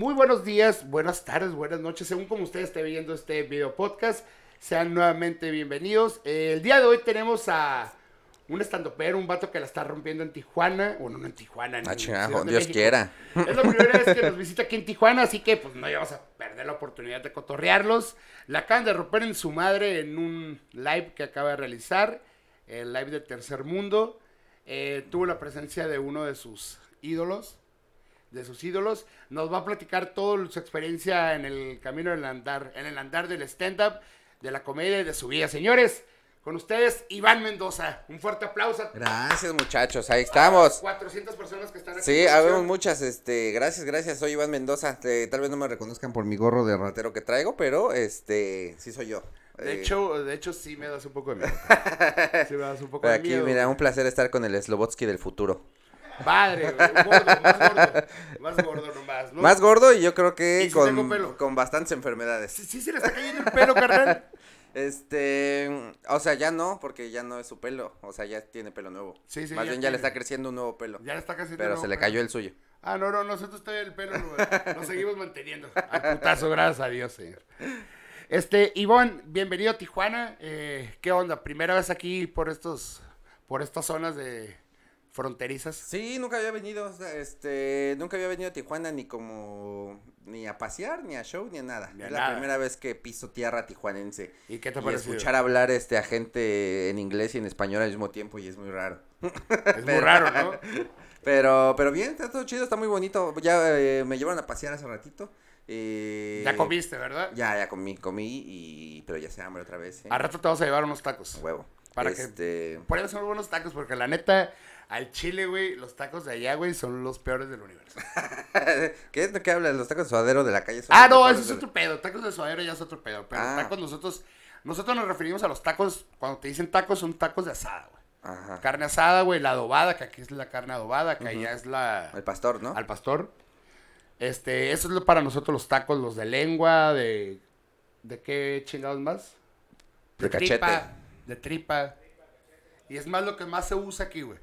Muy buenos días, buenas tardes, buenas noches, según como usted esté viendo este video podcast. Sean nuevamente bienvenidos. Eh, el día de hoy tenemos a un estandopero, un vato que la está rompiendo en Tijuana. Bueno, no en Tijuana, en Ah, Dios México. quiera. Es la primera vez que nos visita aquí en Tijuana, así que pues no íbamos a perder la oportunidad de cotorrearlos. La acaban de romper en su madre en un live que acaba de realizar, el live de Tercer Mundo. Eh, tuvo la presencia de uno de sus ídolos, de sus ídolos. Nos va a platicar toda su experiencia en el camino del andar, en el andar del stand-up, de la comedia y de su vida. Señores, con ustedes, Iván Mendoza. Un fuerte aplauso. Gracias, muchachos, ahí estamos. 400 personas que están aquí. Sí, habemos muchas, este, gracias, gracias, soy Iván Mendoza, eh, tal vez no me reconozcan por mi gorro de ratero que traigo, pero, este, sí soy yo. De Eh, hecho, de hecho sí me das un poco de miedo. Sí me das un poco pero de aquí, miedo. mira, un placer estar con el Slobotsky del futuro. Padre, güey, gordo, más gordo. Más gordo nomás, ¿no? Más gordo y yo creo que ¿Y si tengo con, pelo? con bastantes enfermedades. Sí, sí se le está cayendo el pelo, carnal. Este, o sea, ya no, porque ya no es su pelo, o sea, ya tiene pelo nuevo. Sí, sí, Más ya bien ya le está creciendo un nuevo pelo, Ya le está casi pero se le cayó el suyo. Ah, no, no, nosotros todavía el pelo lo, lo seguimos manteniendo. Al putazo, gracias a Dios, señor. Este, Ivonne, bienvenido a Tijuana. Eh, ¿Qué onda? Primera vez aquí por estos, por estas zonas de fronterizas. Sí, nunca había venido, este, nunca había venido a Tijuana ni como, ni a pasear, ni a show, ni a nada. Ni a es nada. la primera vez que piso tierra tijuanense. ¿Y qué te Y pareció? escuchar hablar, este, a gente en inglés y en español al mismo tiempo y es muy raro. Es muy raro, ¿no? Pero, pero bien, está todo chido, está muy bonito. Ya eh, me llevaron a pasear hace ratito. eh, Ya comiste, ¿verdad? Ya, ya comí, comí y, pero ya se hambre otra vez, ¿eh? A rato te vas a llevar unos tacos. Huevo. Para que- este... Por eso son buenos tacos, porque la neta, al chile, güey, los tacos de allá, güey, son los peores del universo. ¿Qué es lo que hablas? Los tacos de suadero de la calle son Ah, no, eso es del- otro pedo. Tacos de suadero ya es otro pedo. Pero Ah. tacos nosotros, nosotros nos referimos a los tacos, cuando te dicen tacos, son tacos de asada, güey. Ajá. Carne asada, güey, la adobada, que aquí es la carne adobada, que allá es la El pastor, ¿no? al pastor. Este, eso es lo para nosotros los tacos, los de lengua, de... ¿De qué chingados más? De cachete. tripa, de tripa. Y es más lo que más se usa aquí, güey.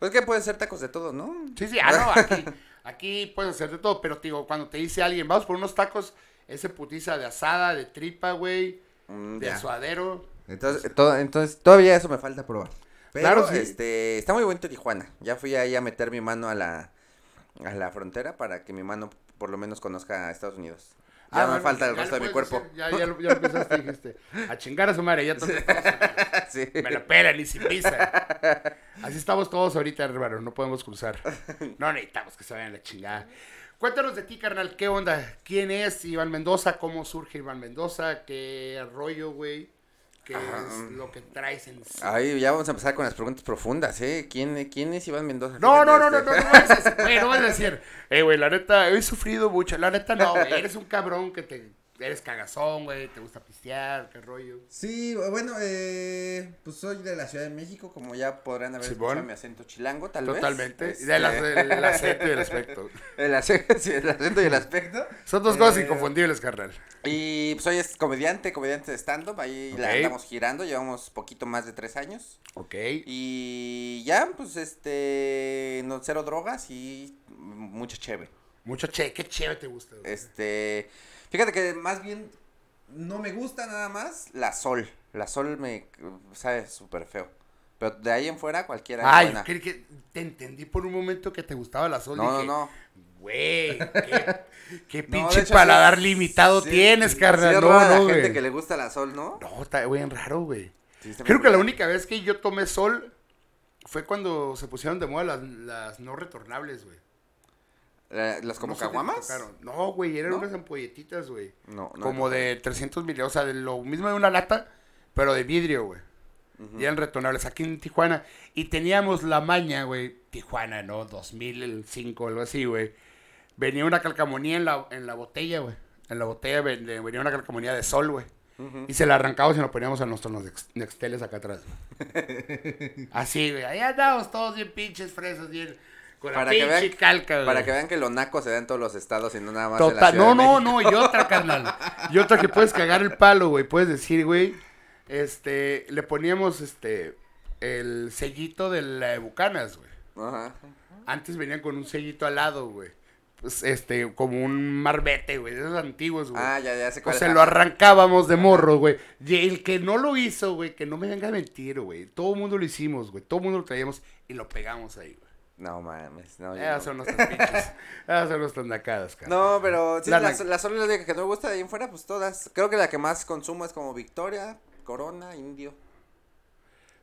Pues que pueden ser tacos de todo, ¿no? Sí, sí, ah, no, aquí, aquí puedes hacer de todo, pero te digo, cuando te dice alguien, vamos por unos tacos, ese putiza de asada, de tripa, güey, Mm, de ya. suadero. Entonces, todo- entonces, todavía eso me falta probar. Pero, Claro, sí. este, está muy bonito Tijuana. Ya fui ahí a meter mi mano a la, a la frontera para que mi mano por lo menos conozca a Estados Unidos. Ya Ah, me bueno, falta el resto de mi cuerpo. decir, ya, ya, lo- ya lo empezaste, dijiste. A chingar a su madre, ya estamos- sí. Me la pelan y sin pisa. Así estamos todos ahorita, hermano, no podemos cruzar. No necesitamos que se vayan a la chingada. Cuéntanos de ti, carnal, ¿qué onda? ¿Quién es Iván Mendoza? ¿Cómo surge Iván Mendoza? ¿Qué rollo, güey? ¿Qué es lo que traes en sí? Ay, ya vamos a empezar con las preguntas profundas, ¿eh? ¿Quién, quién es Iván Mendoza? No, no, no, Fíjate, no, no, este- no güey, no vas a decir, eh, güey, la neta, he sufrido mucho, la neta no, güey, eres un cabrón que te, eres cagazón, güey, te gusta pistear, qué rollo. Sí, bueno, eh, pues soy de la Ciudad de México, como ya podrán haber Simón. escuchado mi acento chilango, tal vez. Totalmente, Este, del acento y del aspecto. el, sí, el acento y el aspecto. Son dos cosas Eh, inconfundibles, carnal. Y pues soy es comediante, comediante de stand-up, ahí la andamos girando, llevamos poquito más de tres años. Ok. Y ya, pues este, no, cero drogas y mucha cheve. Mucho che, qué chévere te gusta, güey. Este, fíjate que más bien no me gusta nada más la sol. La sol me sabe súper feo. Pero de ahí en fuera cualquiera Ay, buena. que te entendí por un momento que te gustaba la sol. No, no, dije, no. Güey, qué, qué No, de pinche hecho, paladar sí- limitado sí, tienes, sí carnal. es no, no, la gente que le gusta la sol, ¿no? No, está bien raro, güey. Sí, Creo que la única vez que yo tomé sol fue cuando se pusieron de moda las, las no retornables, güey. Eh, ¿Las como No caguamas? No, güey, eran ¿No? unas ampolletitas, güey. No, no. Como de 300 mil, o sea, de lo mismo de una lata, pero de vidrio, güey. Y eran retornables aquí en Tijuana. Y teníamos la maña, güey, Tijuana, ¿no? 2005, algo así, güey. Venía una calcamonía en la, en la botella, güey. En la botella ven- de- venía una calcamonía de sol, güey. Y se la arrancamos y nos poníamos a nuestros nex- nexteles acá atrás. güey. Así, güey. Ahí andamos todos bien pinches fresas, bien... Con la Para que, vean, calca, para que vean que lo naco se da en todos los estados y no nada más en la Total, Ciudad no, no, no, y otra, carnal. Y otra que puedes cagar el palo, güey. Puedes decir, güey, este, le poníamos, este, el sellito de la de Bucanas, güey. Ajá. Antes venían con un sellito al lado, güey. pues, este, como un marbete, güey, de esos antiguos, güey. Ah, ya, ya sé o cuál sea, es. lo arrancábamos de morro, güey. Y el que no lo hizo, güey, que no me venga a mentir, güey. Todo el mundo lo hicimos, güey. Todo el mundo lo traíamos y lo pegamos ahí, güey. No mames, no. Esas no. son nuestras pinches. Esas son nuestras nacadas, cara. No, pero sí, La- la, la sola es la única que no me gusta de ahí en fuera, pues todas. Creo que la que más consumo es como Victoria, Corona, Indio.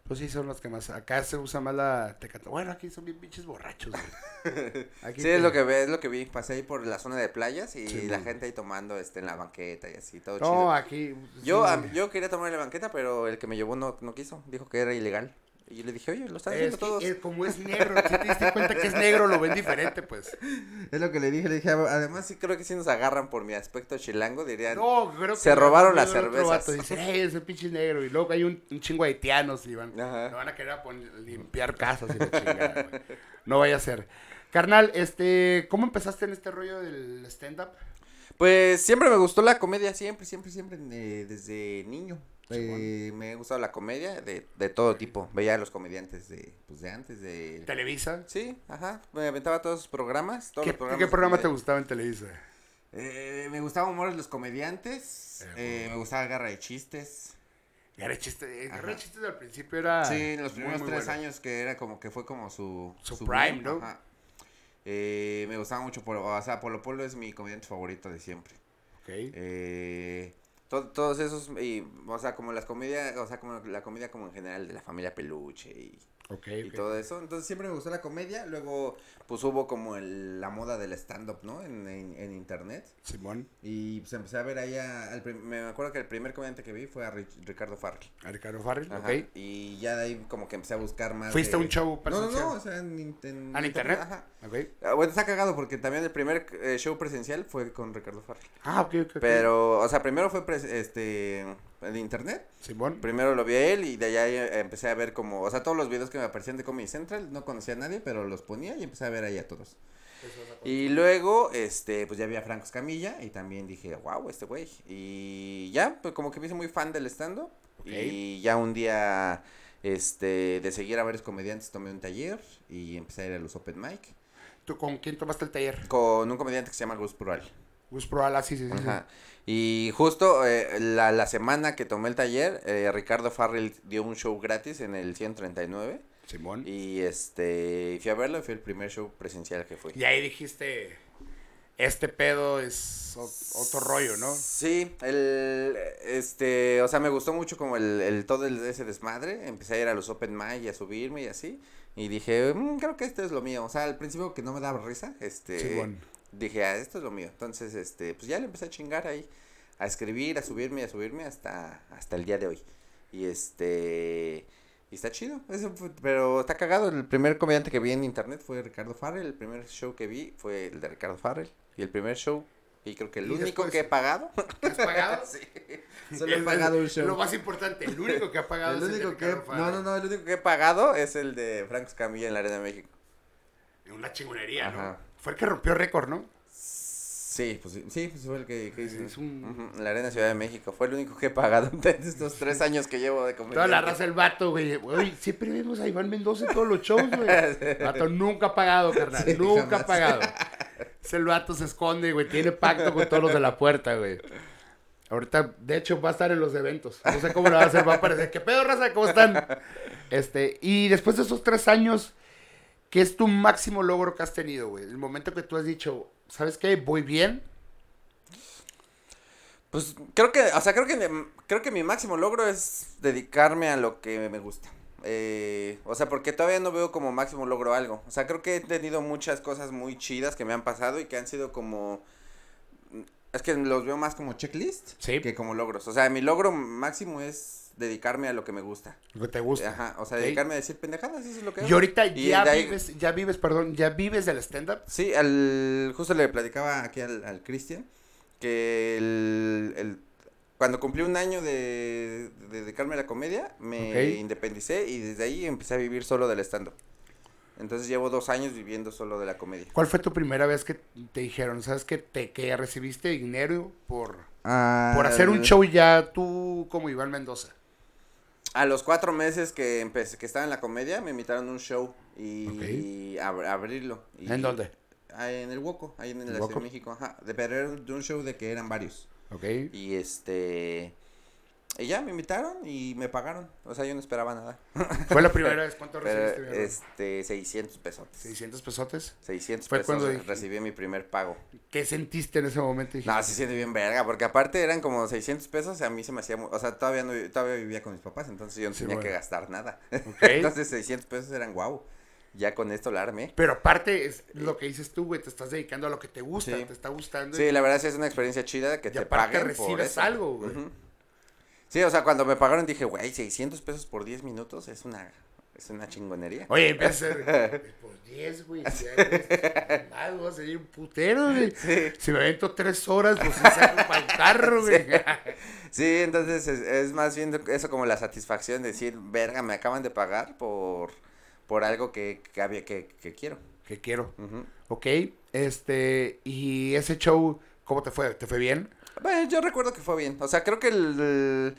Pues sí, son los que más. Acá se usa más la tecata. Bueno, aquí son bien pinches borrachos, güey. Aquí Sí, es lo que ve, es lo que vi. Pasé ahí por la zona de playas y Sí, la man. gente ahí tomando este en la banqueta y así, todo No, chido. aquí. Yo, sí. a- yo quería tomar en la banqueta, pero el que me llevó no, no quiso. Dijo que era ilegal. Y yo le dije, oye, lo están Es haciendo todos. como es negro, si te diste cuenta que es negro, lo ven diferente, pues. Es lo que le dije, le dije, además sí creo que si nos agarran por mi aspecto chilango, dirían, No, creo que Se robaron luego las cervezas. Dice, "Ey, ese pinche negro. Y luego hay un, un chingo de haitianos y van, Ajá. van a querer a limpiar casas y la chingada. No vaya a ser. Carnal, este, ¿cómo empezaste en este rollo del stand-up? Pues siempre me gustó la comedia, siempre, siempre, siempre, eh, desde niño. Eh, me ha gustado la comedia de, de todo tipo. Veía a los comediantes de, pues de antes, de... ¿Televisa? Sí, ajá. Me aventaba todos sus programas. Todos ¿Qué, los programas qué de programa te gustaba en Televisa? Eh, me gustaba Humor de los Comediantes. Eh, eh, me gustaba Garra de Chistes. Garra Chistes, Ajá. Garra Chistes al principio era. sí, en los muy, primeros muy tres bueno. años que era como que fue como su... Su prime, ¿no? Ajá. Eh, me gustaba mucho Polo, o sea, Polo Polo es mi comediante favorito de siempre. Ok. Eh, to- todos esos, y, o sea, como las comedias, o sea, como la comedia como en general de la familia Peluche y, Ok, y todo eso. Entonces siempre me gustó la comedia. Luego, pues hubo como el- la moda del stand-up, ¿no? En, en, en internet. Simón, Y pues empecé a ver ahí a, al me acuerdo que el primer comediante que vi fue a Rich- Ricardo Farrell. a Ricardo Farrell, Ajá. ok. Y ya de ahí como que empecé a buscar más. ¿Fuiste a un show No, no, presencial? no, o sea, en, en ¿En internet? Ajá. Ok. Ah, Bueno, está cagado porque también el primer eh, show presencial fue con Ricardo Farrell. Ah, ok, ok. Pero, o sea, primero fue pres- este en internet. Simón. Primero lo vi a él y de allá eh, empecé a ver como, o sea, todos los videos que me aparecían de Comedy Central, no conocía a nadie, pero los ponía y empecé a ver ahí a todos. Y luego, este, pues ya vi a Franco Escamilla y también dije, wow, este güey. Y ya, pues como que me hice muy fan del stand Ok. Y ya un día, este, de seguir a varios comediantes, tomé un taller y empecé a ir a los open mic ¿Tú con quién tomaste el taller? con un comediante que se llama Gus Prual. Gus Proal, ah, sí, sí, sí. sí. Ajá. Y justo eh, la, la semana que tomé el taller, eh, Ricardo Farrell dio un show gratis en el 139. Simón. Y este, fui a verlo y fue el primer show presencial que fui. Y ahí dijiste, este pedo es otro rollo, ¿no? Sí, el, este, o sea, me gustó mucho como el, el todo el, ese desmadre. Empecé a ir a los open mic y a subirme y así. Y dije, "Mm, creo que esto es lo mío. O sea, al principio que no me daba risa, este, Simón. Dije, ah, esto es lo mío. Entonces, este, pues ya le empecé a chingar ahí, a escribir, a subirme, a subirme hasta, hasta el día de hoy. Y este, y está chido, eso fue- pero está cagado. El primer comediante que vi en internet fue Ricardo Farrell. El primer show que vi fue el de Ricardo Farrell. Y el primer show, y creo que el ¿Y único después? que he pagado. ¿Has pagado? sí. Solo he pagado un show. Lo más importante, el único que ha pagado El es el de único que no, no, no, el único que he pagado es el de Franco Escamilla en la Arena de México. Una chingonería, ¿no? Fue el que rompió récord, ¿no? Sí, pues sí, pues fue el que, que. Es un- la Arena Ciudad de México. Fue el único que he pagado en estos tres años que llevo de comedia. Toda la raza del vato, güey. Güey, siempre vemos a Iván Mendoza en todos los shows, güey. El vato nunca ha pagado, carnal. Sí, nunca ha pagado. Ese el vato se esconde, güey. Tiene pacto con todos los de la puerta, güey. Ahorita, de hecho, va a estar en los eventos. No sé cómo lo va a hacer. Va a aparecer. ¿Qué pedo, raza? ¿Cómo están? Este, y después de esos tres años, ¿qué es tu máximo logro que has tenido, güey? El momento que tú has dicho, ¿sabes qué? Voy bien. Pues creo que, o sea, creo que, creo que mi máximo logro es dedicarme a lo que me gusta. Eh, o sea, porque todavía no veo como máximo logro algo. O sea, creo que he tenido muchas cosas muy chidas que me han pasado y que han sido como... Es que los veo más como checklist Sí. que como logros. O sea, mi logro máximo es dedicarme a lo que me gusta. Lo que te gusta. Ajá, o sea, dedicarme a decir pendejadas, eso es lo que hago. Y ahorita Y ya ahí- vives, ya vives, perdón, ya vives del stand-up. Sí, al, justo le platicaba aquí al, al Cristian que el, el- cuando cumplí un año de, de dedicarme a la comedia, me independicé y desde ahí empecé a vivir solo del stand-up. Entonces llevo dos años viviendo solo de la comedia. ¿Cuál fue tu primera vez que te dijeron, sabes que te que recibiste dinero por, Ah, por hacer un show ya tú como Iván Mendoza? A los cuatro meses que empecé, que estaba en la comedia, me invitaron a un show y, Ok. y a, a abrirlo. Y- ¿En dónde? ah, en el Woco, ahí en ¿El Ciudad de? México, ajá. De, pero era de un show de que eran varios. Ok. Y este. Y ya me invitaron y me pagaron. O sea, yo no esperaba nada. ¿Fue la primera vez? ¿Cuánto recibiste? este, 600 pesos. 600 pesotes. 600 Fue pesos cuando dije- recibí mi primer pago. ¿Qué sentiste en ese momento? Dijiste, No, se siente bien verga, porque aparte eran como 600 pesos, a mí se me hacía, mu- o sea, todavía no, todavía vivía con mis papás, entonces yo no Sí, tenía que bueno. gastar nada. Ok. entonces 600 pesos eran guau. Ya con esto la armé. Pero aparte, es lo que dices tú, güey, te estás dedicando a lo que te gusta, Sí. te está gustando. Sí, la verdad sí es una experiencia chida que y te aparte paguen por recibes eso. algo, güey. Ujú. Sí, o sea, cuando me pagaron dije, güey, 600 pesos por 10 minutos es una, es una chingonería. Oye, empieza a ser, por 10, güey. Si voy a seguir un putero, güey. Si me avento tres horas, pues sí saco para el carro, güey. Sí, entonces es, es más bien eso como la satisfacción de decir, verga, me acaban de pagar por, por algo que, que, que, que quiero. que quiero. Ujú. Ok, este, y ese show, ¿cómo te fue? ¿Te fue bien? Bueno, yo recuerdo que fue bien. O sea, creo que el, el,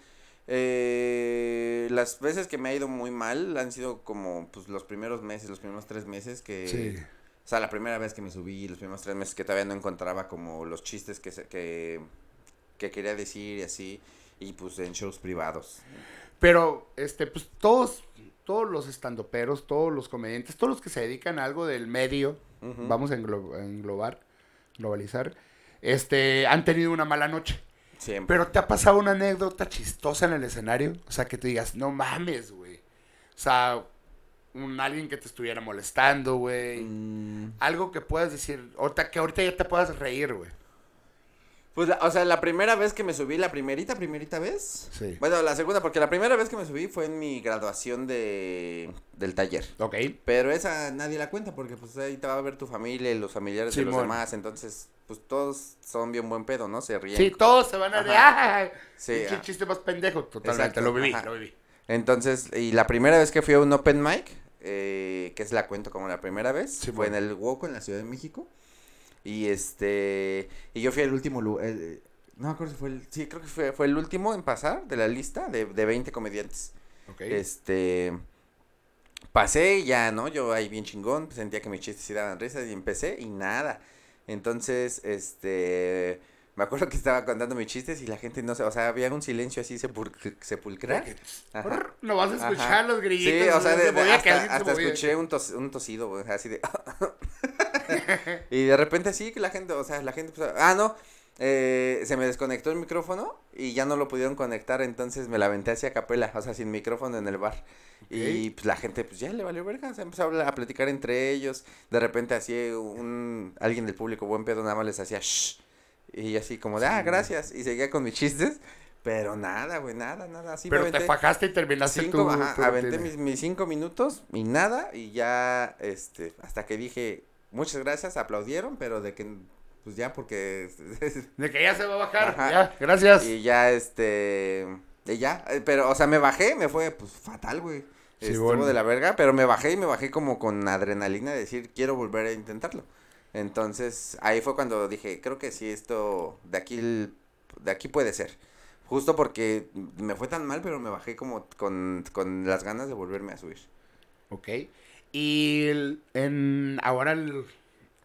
eh, las veces que me ha ido muy mal han sido como pues los primeros meses, los primeros tres meses que... Sí. O sea, la primera vez que me subí, los primeros tres meses que todavía no encontraba como los chistes que, que, que quería decir y así. Y pues en shows privados. Pero, este, pues todos, todos los estandoperos, todos los comediantes, todos los que se dedican a algo del medio, vamos a englo- a englobar, globalizar, este, han tenido una mala noche. Siempre. Pero ¿te ha pasado una anécdota chistosa en el escenario? O sea, que tú digas, no mames, güey. O sea, un, alguien que te estuviera molestando, güey. Mm, Algo que puedas decir, ahorita, que ahorita ya te puedas reír, güey. Pues, la- o sea, la primera vez que me subí, la primerita, primerita vez. Sí. Bueno, la segunda, porque la primera vez que me subí fue en mi graduación de, del taller. Ok. Pero esa nadie la cuenta porque pues ahí te va a ver tu familia y los familiares de los demás. Entonces, pues todos son bien buen pedo, ¿no? Se ríen. Sí, todos se van a reír. Sí, ah. chiste más pendejo. Totalmente, Exacto, lo viví, ajá. lo viví. Entonces, y la primera vez que fui a un open mic, eh, que es la cuento como la primera vez, Sí, fue bueno. en el Woco en la Ciudad de México. Y este, y yo fui el último lugar, no me acuerdo si fue el, sí, creo que fue, fue el último en pasar de la lista de, de 20 comediantes. Ok. Este, pasé y ya, ¿no? Yo ahí bien chingón, sentía que mis chistes sí daban risas y empecé y nada. Entonces, este, me acuerdo que estaba contando mis chistes y la gente no sé, o sea, había un silencio así sepul- sepulcral. Ajá. No vas a escuchar Ajá. los grillitos. Sí, o sea, de- se de- hasta, se escuché un, tos- un tosido, así de... y de repente sí, que la gente, o sea, la gente... empezó- ah, no, eh, se me desconectó el micrófono y ya no lo pudieron conectar, entonces me la aventé hacia capela, o sea, sin micrófono en el bar. Y pues la gente, pues ya le valió verga, se empezó a, hablar- a platicar entre ellos. De repente así un, alguien del público buen pedo nada más les hacía shh. Y así como de, ah, gracias. Y seguía con mis chistes. Pero nada, güey, nada, nada. Pero te fajaste y terminaste cinco, tu, ajá, aventé mis, mis cinco minutos y nada. Y ya, este, hasta que dije, muchas gracias, aplaudieron, pero de que, pues ya porque... De que ya se va a bajar. Ajá. Ya, gracias. y ya, este, y ya. eh, Pero, o sea, me bajé, me fue, pues, fatal, güey. Sí, Estuvo bueno. de la verga, pero me bajé y me bajé como con adrenalina de decir, quiero volver a intentarlo. Entonces, ahí fue cuando dije, creo que sí, esto, de aquí, de aquí puede ser. Justo porque me fue tan mal, pero me bajé como con, con las ganas de volverme a subir. Ok. Y el- en ahora el-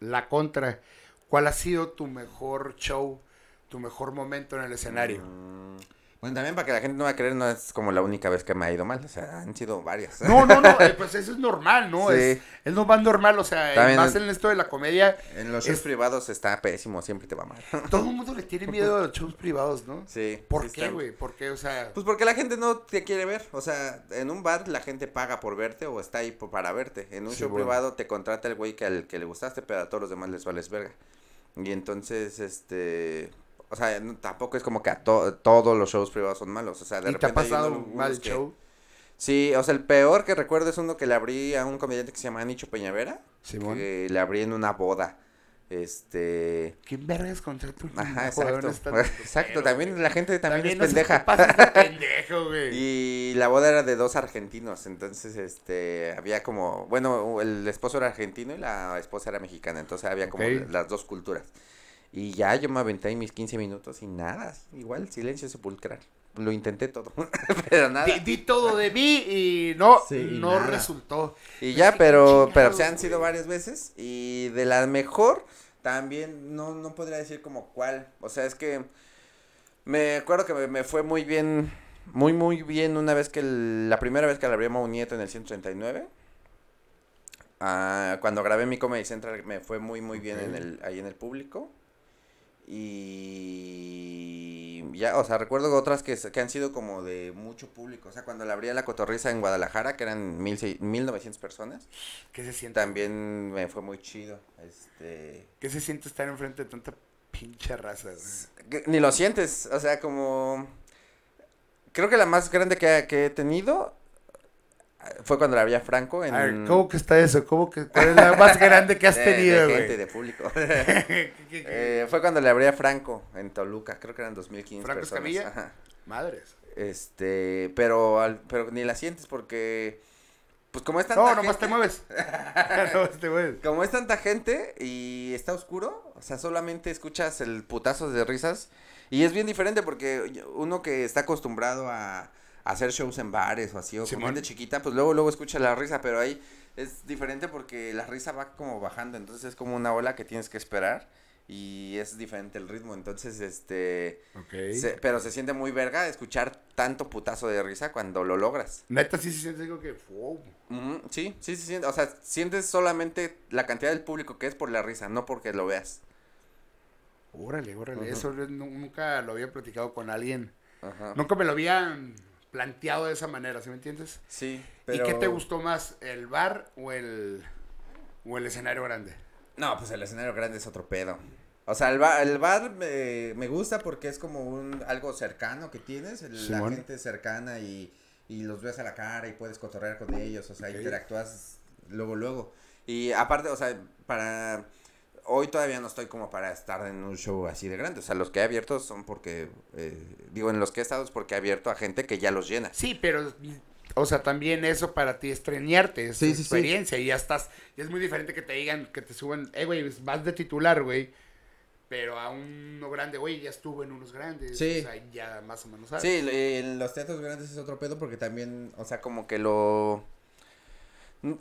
la contra, ¿cuál ha sido tu mejor show, tu mejor momento en el escenario? Mm, Bueno, también para que la gente no va a creer, no es como la única vez que me ha ido mal, o sea, han sido varias. No, no, no, eh, pues eso es normal, ¿no? Sí. Es, es no más normal, o sea, También más en- esto de la comedia, En los shows Es- privados está pésimo, siempre te va mal. todo el mundo le tiene miedo a los shows privados, ¿no? Sí. ¿Por sí qué, güey? ¿Por qué? O sea, Pues porque la gente no te quiere ver. O sea, en un bar la gente paga por verte o está ahí por- para verte. En un Sí, show bueno. privado te contrata el güey que al que le gustaste, pero a todos los demás les vales verga. Y entonces, este. O sea, no- tampoco es como que a to- todos los shows privados son malos. O sea, de ¿y te ha repente pasado un mal que- show? Sí, o sea, el peor que recuerdo es uno que le abrí a un comediante que se llama Nicho Peñavera. Simón. Que le abrí en una boda. Este. ¿Quién vergas contrata un Ajá, exacto. Exacto, también la gente también, no es pendeja. pendejo, güey. Y la boda era de dos argentinos, entonces este había como, bueno, el esposo era argentino y la esposa era mexicana, entonces había como las dos culturas. Y ya yo me aventé ahí mis 15 minutos y nada, igual silencio sepulcral. lo intenté todo, pero nada. Di, di todo de mí y no, Sí, y no nada. resultó. Y Es ya, pero, pero se han sido varias veces. Y de la mejor, también no, no podría decir como cuál. O sea, es que me acuerdo que me, me fue muy bien, muy, muy bien una vez que, el- la primera vez que la abrí a Mau Nieto en el 139. Ah, cuando grabé mi Comedy Central me fue muy, muy bien en el, ahí en el público. Y ya, o sea, recuerdo otras que, que han sido como de mucho público. O sea, cuando la abría la cotorriza en Guadalajara, que eran mil seis- 1900 personas, ¿Qué se siente? también me fue muy chido. Este. ¿Qué se siente estar enfrente de tanta pinche raza? Ni lo sientes, o sea, como. Creo que la más grande que, que he tenido fue cuando la abría Franco en. A ver, ¿cómo que está eso? ¿Cómo que cuál es la más grande que has de- tenido, de güey? gente, de público. Eh, fue cuando le abría Franco en Toluca, creo que eran 2015 ¿Franco personas. Escamilla? Ajá. Madres. Este, pero, al- pero ni la sientes porque, pues como es tanta No, gente, nomás te mueves. nomás te mueves. como es tanta gente y está oscuro, o sea, solamente escuchas el putazo de risas y es bien diferente porque uno que está acostumbrado a, a hacer shows en bares o así o Simón. gente chiquita, pues luego luego escucha la risa, pero ahí es diferente porque la risa va como bajando, entonces es como una ola que tienes que esperar y es diferente el ritmo, entonces este Ok. se- pero se siente muy verga escuchar tanto putazo de risa cuando lo logras. Neta, sí se siente algo que. wow. Sí, sí, se siente. O sea, sientes solamente la cantidad del público que es por la risa, no porque lo veas. Órale, órale. Eso nu- nunca lo había platicado con alguien. Ajá. Nunca me lo habían planteado de esa manera, ¿sí me entiendes? Sí, ¿Y qué te gustó más, el bar o el, o el escenario grande? No, pues el escenario grande es otro pedo. O sea, el bar, el bar me, me gusta porque es como un algo cercano que tienes, la Simón. gente cercana y, y los ves a la cara y puedes cotorrear con ellos, o sea, Ok. interactúas luego, luego. Y aparte, o sea, para... Hoy todavía no estoy como para estar en un show así de grande. O sea, los que he abierto son porque... eh, digo, en los que he estado es porque he abierto a gente que ya los llena. Sí, pero, o sea, también eso para ti es treñarte, es Sí, tu sí, sí. experiencia y ya estás, y es muy diferente que te digan, que te suban, eh, güey, vas de titular, güey, pero a uno grande, güey, ya estuvo en unos grandes, Sí. o sea, ya más o menos sabes. Sí, en los teatros grandes es otro pedo porque también, o sea, como que lo...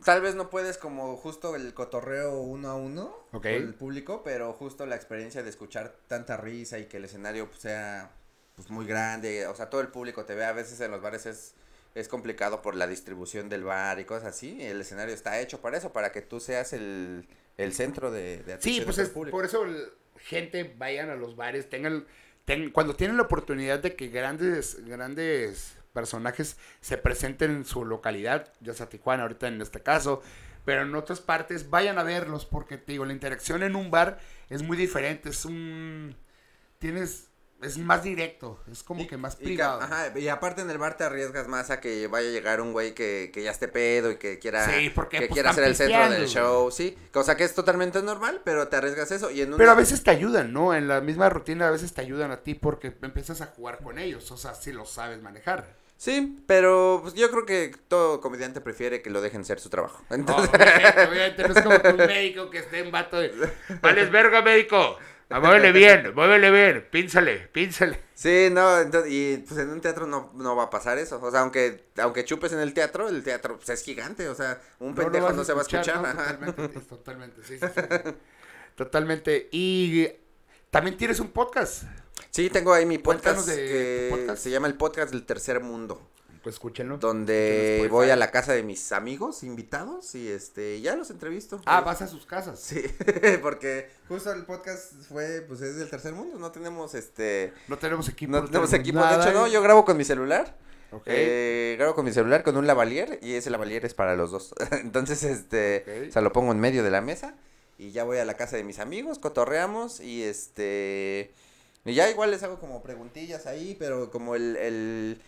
Tal vez no puedes como justo el cotorreo uno a uno Ok. con el público, pero justo la experiencia de escuchar tanta risa y que el escenario pues, sea pues muy grande, o sea, todo el público te ve, a veces en los bares es, es complicado por la distribución del bar y cosas así, el escenario está hecho para eso, para que tú seas el, el centro de, de Sí, atención pues del es público. por eso gente vayan a los bares, tengan, ten- cuando tienen la oportunidad de que grandes, grandes personajes se presenten en su localidad, ya sea Tijuana ahorita en este caso, pero en otras partes vayan a verlos porque te digo, la interacción en un bar es muy diferente, es un, tienes, es más directo, es como que más Y privado. ajá, y aparte en el bar te arriesgas más a que vaya a llegar un güey que, que ya esté pedo y que quiera, Sí, porque, que pues, quiera ser el centro del show, sí. Cosa que es totalmente normal, pero te arriesgas eso. Y en una- Pero a veces te ayudan, ¿no? En la misma rutina a veces te ayudan a ti porque empiezas a jugar con ellos, o sea, si lo sabes manejar. Sí, pero pues, yo creo que todo comediante prefiere que lo dejen ser su trabajo. No, Entonces, obviamente, obviamente, no es como un médico que esté en vato de. Vales verga, médico. Ah, Muévele bien, muévele bien. Pínsale, pínsale. sí, no, entonces, y pues en un teatro no, no va a pasar eso. O sea, aunque, aunque chupes en el teatro, el teatro pues, es gigante. O sea, un pendejo no, se va a escuchar. no, totalmente, totalmente, sí, sí, sí. Totalmente. Y también tienes un podcast. Sí, tengo ahí mi podcast de que tu podcast. se llama el podcast del tercer mundo. Pues escúchenlo. donde voy a la casa de mis amigos invitados y este ya los entrevisto. Ah, vas a sus casas. Sí, porque justo el podcast fue, pues es del tercer mundo, no tenemos este, No tenemos equipo. no tenemos equipo, nada, de hecho no, yo grabo con mi celular, Ok. eh, grabo con mi celular con un lavalier y ese lavalier es para los dos, entonces este, o sea, lo pongo en medio de la mesa y ya voy a la casa de mis amigos, cotorreamos y este, y ya igual les hago como preguntillas ahí, pero como el, el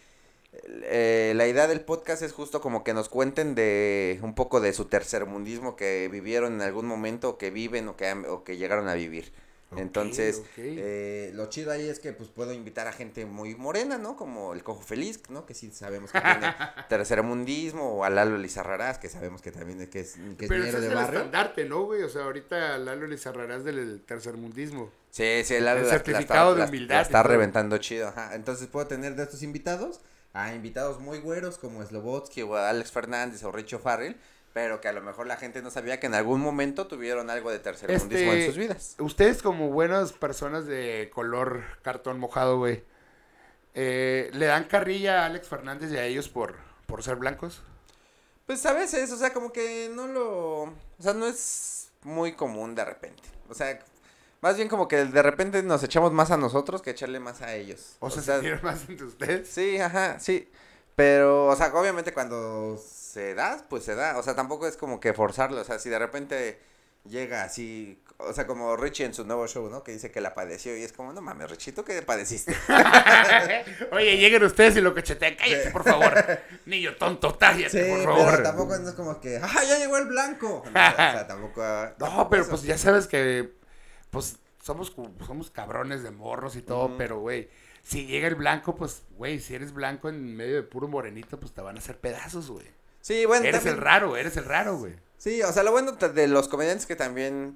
eh, la idea del podcast es justo como que nos cuenten de un poco de su tercermundismo que vivieron en algún momento, que viven o que, o que llegaron a vivir. Entonces, eh, lo chido ahí es que pues puedo invitar a gente muy morena, ¿no? Como el Cojo Feliz, ¿no? Que sí sabemos que tiene tercermundismo, o a Lalo Lizarrarás, que sabemos que también es, que es, que es Pero ese minero es de el barrio. estandarte, ¿no, güey? O sea, ahorita Lalo Lizarrarás del tercermundismo. Sí, sí, la, El la- la certificado está, de la- humildad la está reventando chido, ajá. Entonces puedo tener de estos invitados a invitados muy güeros como Slobotsky o Alex Fernández o Richo Farrell, pero que a lo mejor la gente no sabía que en algún momento tuvieron algo de tercermundismo Este, en sus vidas. Ustedes como buenas personas de color cartón mojado, güey, eh, ¿le dan carrilla a Alex Fernández y a ellos por, por ser blancos? Pues a veces, o sea, como que no lo, o sea, no es muy común de repente. O sea, más bien como que de repente nos echamos más a nosotros que echarle más a ellos. ¿O, se sintieron más entre ustedes? Sí, ajá, sí. Pero, o sea, obviamente cuando se da, pues se da. O sea, tampoco es como que forzarlo. O sea, si de repente llega así, o sea, como Richie en su nuevo show, ¿no? Que dice que la padeció y es como, no mames, Richie, ¿tú qué padeciste? Oye, lleguen ustedes y lo cachetean. Cállate, por favor. Niño tonto, cállate, por favor. pero tampoco no es como que, ¡ah, ya llegó el blanco! No, o sea, tampoco. No, tampoco pero eso. pues ya sabes que, pues, somos, somos cabrones de morros y todo, pero, güey, si llega el blanco, pues, güey, si eres blanco en medio de puro morenito, pues te van a hacer pedazos, güey. Sí, bueno, Eres también- el raro, eres el raro, güey. Sí, o sea, lo bueno de los comediantes que también,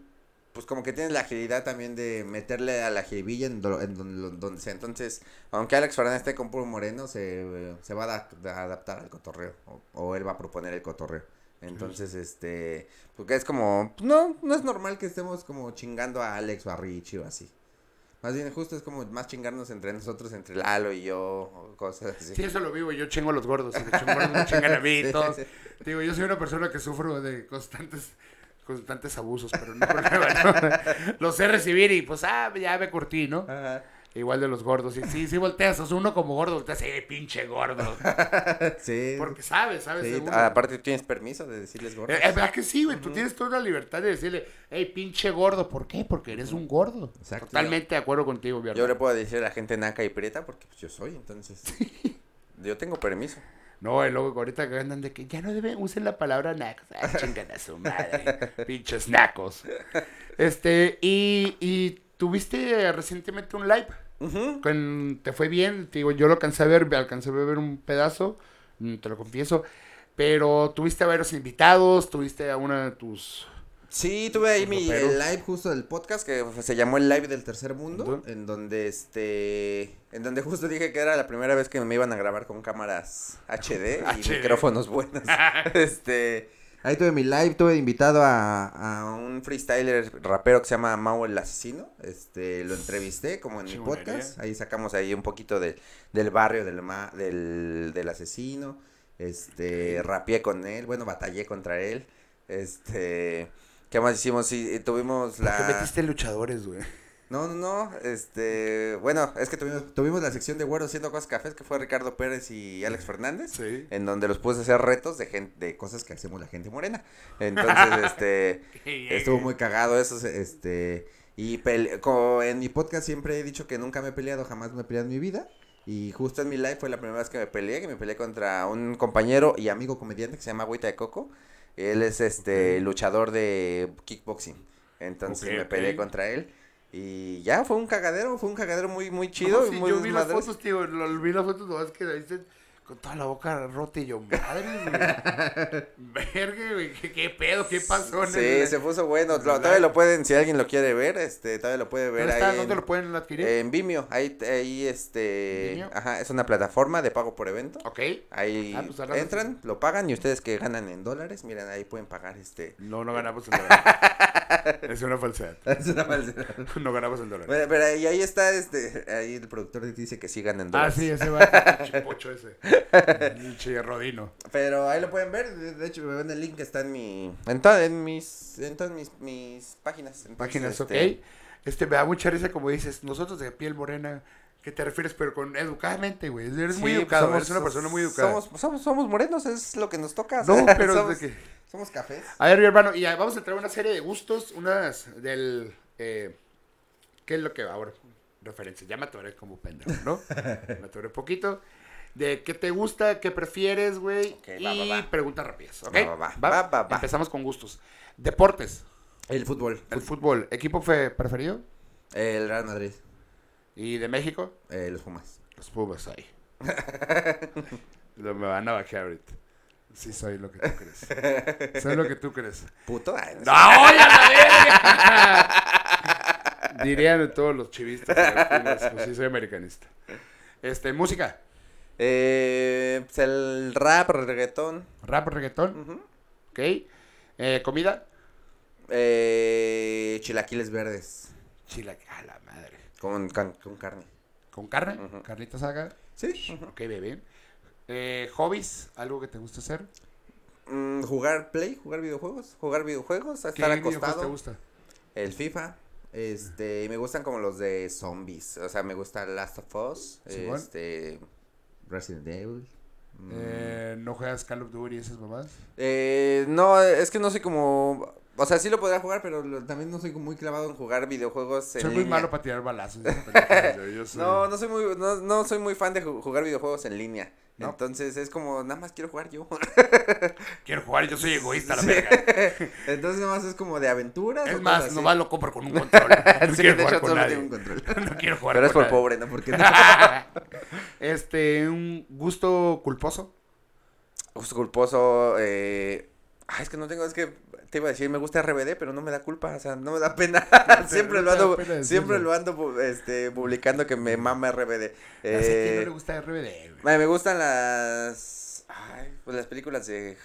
pues como que tienen la agilidad también de meterle a la jiribilla en, do- en don- donde sea. Entonces, aunque Alex Fernández esté con puro moreno, se, se va a adap- a adaptar al cotorreo. O, o él va a proponer el cotorreo. Entonces, este, porque es como, no, no es normal que estemos como chingando a Alex o a Richie o así. Más bien, justo es como más chingarnos entre nosotros, entre Lalo y yo, o cosas así. Sí, eso lo vivo, yo chingo a los gordos, y me chingan a mí y Sí, todo. sí. Digo, yo soy una persona que sufro de constantes constantes abusos, pero no problema, ¿no? Los sé recibir y pues, ah, ya me curtí, ¿no? Ajá. Igual de los gordos. Y sí, sí volteas, o sea, uno como gordo, volteas, eh, pinche gordo. Sí. Porque sabes, sabes. Sí, aparte tienes permiso de decirles gordo. Eh, eh, ¿Verdad que sí, güey? Tú tienes toda la libertad de decirle, hey, pinche gordo. ¿Por qué? Porque eres un gordo. Exacto. Totalmente de acuerdo contigo, mi Yo le puedo decir a la gente naca y prieta porque pues yo soy, entonces. yo tengo permiso. No, y luego ahorita que andan de que ya no deben, usen la palabra nacos. Ah, chingan a su madre. Pinches nacos. Este, y, y tuviste recientemente un live. Con, te fue bien, te digo, yo lo alcancé a ver, alcancé a ver un pedazo, mm, te lo confieso. Pero tuviste a varios invitados, tuviste a una de tus. Sí, tuve ahí mi el live justo del podcast que se llamó el live del tercer mundo, en donde este, en donde justo dije que era la primera vez que me iban a grabar con cámaras HD y HD. micrófonos buenos. este, ahí tuve mi live, tuve invitado a, a un freestyler rapero que se llama Mau el asesino, este, lo entrevisté como en mi podcast, ahí sacamos ahí un poquito de, del barrio del, ma- del, del asesino, este, rapeé con él, bueno, batallé contra él, este, ¿qué más hicimos? Sí, tuvimos ¿Por qué la... metiste luchadores, güey? No, no, no, este, bueno, es que tuvimos, tuvimos la sección de güeros haciendo cosas cafés que fue Ricardo Pérez y Alex Fernández. Sí. En donde los puse a hacer retos de gente, de cosas que hacemos la gente morena. Entonces, este, estuvo muy cagado eso, este, y pele- co- en mi podcast siempre he dicho que nunca me he peleado, jamás me he peleado en mi vida. Y justo en mi live fue la primera vez que me peleé, que me peleé contra un compañero y amigo comediante que se llama Agüita de Coco. Él es este luchador de kickboxing. Entonces me peleé contra él. Y ya fue un cagadero, fue un cagadero muy, muy chido. No, sí, muy yo vi las fotos, tío, lo- vi las fotos, nomás que se- con toda la boca rota y yo, madre, güey. Verga, güey, ¿qué, qué pedo? ¿Qué pasó? Sí, el- se puso bueno. Lo- todavía lo pueden, si alguien lo quiere ver, este, todavía lo puede ver ¿Dónde ahí. está? en- ¿Dónde lo pueden adquirir? En Vimeo, ahí, ahí este, ¿Vimeo? ajá, es una plataforma de pago por evento. ok. Ahí Ah, pues, entran, lo pagan y ustedes que ganan en dólares, miren, ahí pueden pagar este. No, no ganamos en dólares. es una falsedad. Es una falsedad. No ganamos en dólares. Bueno, pero ahí, ahí está, este, ahí el productor dice que sí ganan en Ah, dólares. sí, ese va. Pinche pocho ese. Pinche rodino. Pero ahí lo pueden ver, de, hecho, me ven el link que está en mi, en, to- en mis, en todas mis, mis páginas. Entonces, Páginas, ok. este, Este, me da mucha risa como dices, nosotros de piel morena, ¿qué te refieres? Pero con educadamente, güey. Eres muy sí, educado, somos- eres una persona muy educada. Somos, somos, somos morenos, es lo que nos toca. No, pero somos, de que... somos cafés. A ver, mi hermano, y vamos a entrar a una serie de gustos, unas del... Eh, ¿Qué es lo que ahora? Referencia, ya me atoré como pendejo, ¿no? me atoré poquito. De qué te gusta, qué prefieres, güey. Ok, y va, va, va. preguntas rápidas, ¿ok? Va. Empezamos con gustos. Deportes, El fútbol. el fútbol. ¿Equipo fe- preferido? El Real Madrid. ¿Y de México? Eh, los Pumas. Los Pumas ahí. Lo- me van a bajar ahorita. Sí, soy lo que tú crees. soy lo que tú crees. Puto. Ay, no sé. ¡No, ya la verga! Dirían todos los chivistas. pues sí, soy americanista. Este, música. Eh, pues el rap, reggaetón. Rap, reggaetón. Ujú. Ok. Eh, comida. Eh, chilaquiles verdes. Chila, a la madre. Con, can- con carne. ¿Con carne? Carnita saga. Sí. Ok, bebé. Eh, hobbies, algo que te gusta hacer. Mm, jugar play, jugar videojuegos. Jugar videojuegos, ¿Qué estar videojuegos acostado. te gusta? El FIFA. Este, y me gustan como los de zombies. O sea, me gusta Last of Us. Simón. Este. Resident Evil. mm. Eh, ¿No juegas Call of Duty y esas mamás? Eh, no, es que no soy como. O sea, sí lo podría jugar, pero lo- también no soy como muy clavado en jugar videojuegos. En Soy muy línea. malo para tirar balazos. yo- yo soy- No, no soy muy, no, no soy muy fan de ju- jugar videojuegos en línea. ¿No? Entonces es como, nada más quiero jugar yo. Quiero jugar, yo soy egoísta, la Sí. verga. Entonces nada más es como de aventuras. Es o más, cosas así. nomás lo compro con un control. No Sí, quiero de jugar hecho con solo nadie. tengo un control. No quiero jugar Pero es por nadie. pobre, ¿no? Porque no. Este, un gusto culposo. Gusto culposo, eh... Ay, es que no tengo, es que te iba a decir, me gusta RBD, pero no me da culpa, o sea, no me da pena. siempre lo ando, siempre lo ando este, publicando que me mama RBD. No Eh, le gusta RBD, güey. Me gustan las. Ay, pues las películas de